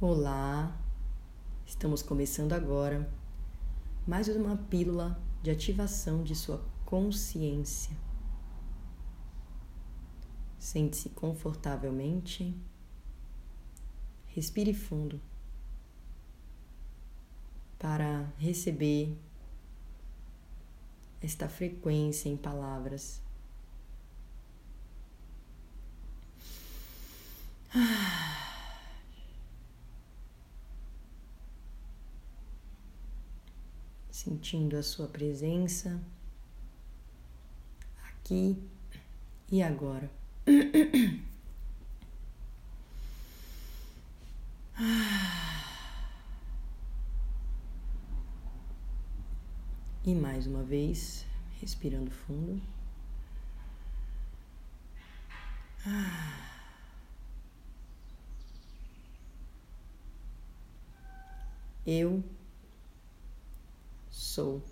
Olá, estamos começando agora mais uma pílula de ativação de sua consciência. Sente-se confortavelmente, respire fundo para receber esta frequência em palavras. Ah. Sentindo a sua presença aqui e agora. E mais uma vez, respirando fundo. Eu sou.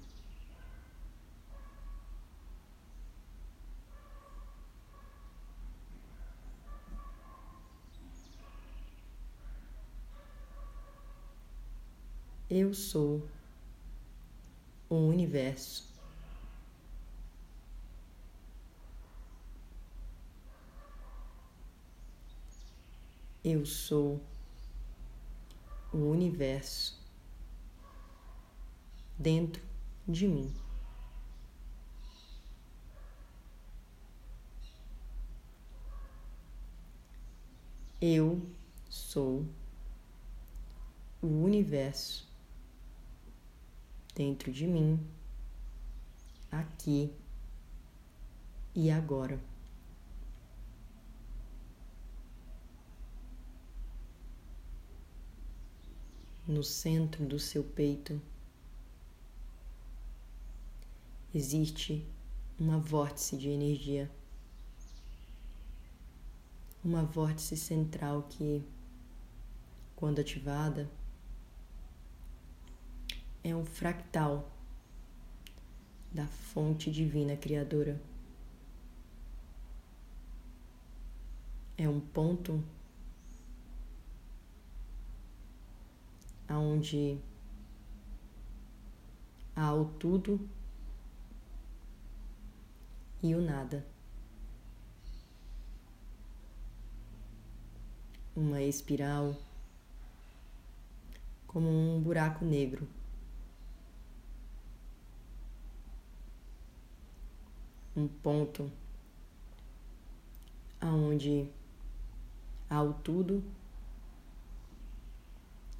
Eu sou o universo. Eu sou o universo dentro de mim. Eu sou o universo dentro de mim, aqui e agora. No centro do seu peito existe uma vórtice de energia, uma vórtice central que, quando ativada, é um fractal da fonte divina criadora. É um ponto aonde há o tudo e o nada. Uma espiral como um buraco negro. Um ponto aonde há o tudo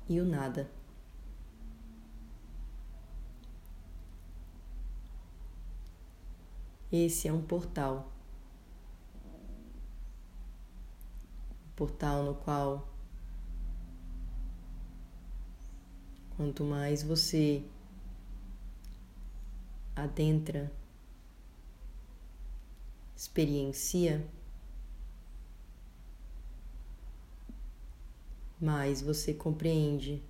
e o nada. Esse é um portal. Um portal no qual, quanto mais você adentra, experiencia, mais você compreende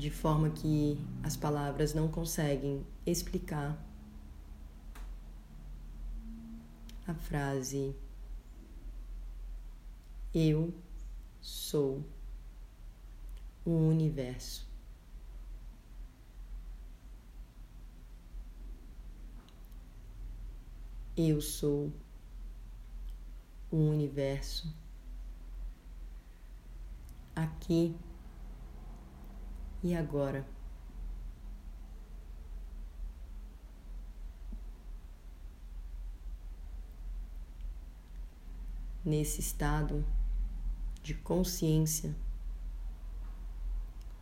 de forma que as palavras não conseguem explicar a frase Eu sou o universo. Eu sou o universo aqui e agora? Nesse estado de consciência,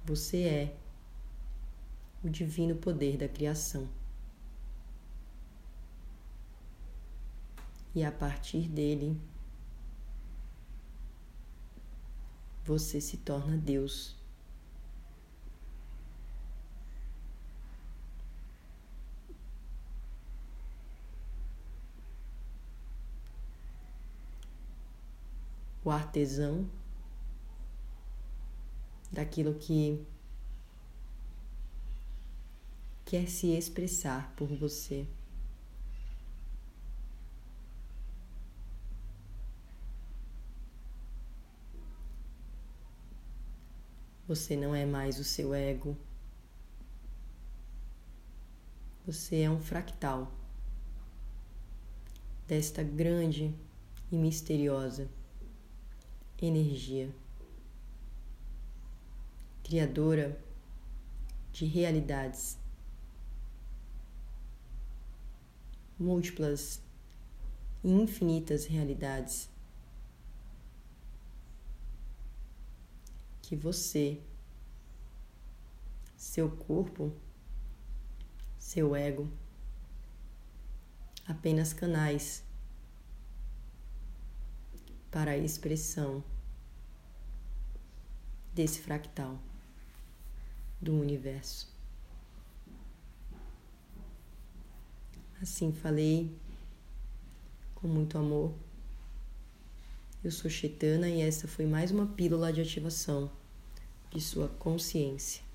você é o divino poder da criação. E a partir dele, você se torna Deus. o artesão daquilo que quer se expressar por você. Você não é mais o seu ego. Você é um fractal desta grande e misteriosa energia, criadora de realidades múltiplas e infinitas realidades que você, seu corpo, seu ego, apenas canais para a expressão desse fractal do universo. Assim falei com muito amor. Eu sou Chetana e essa foi mais uma pílula de ativação de sua consciência.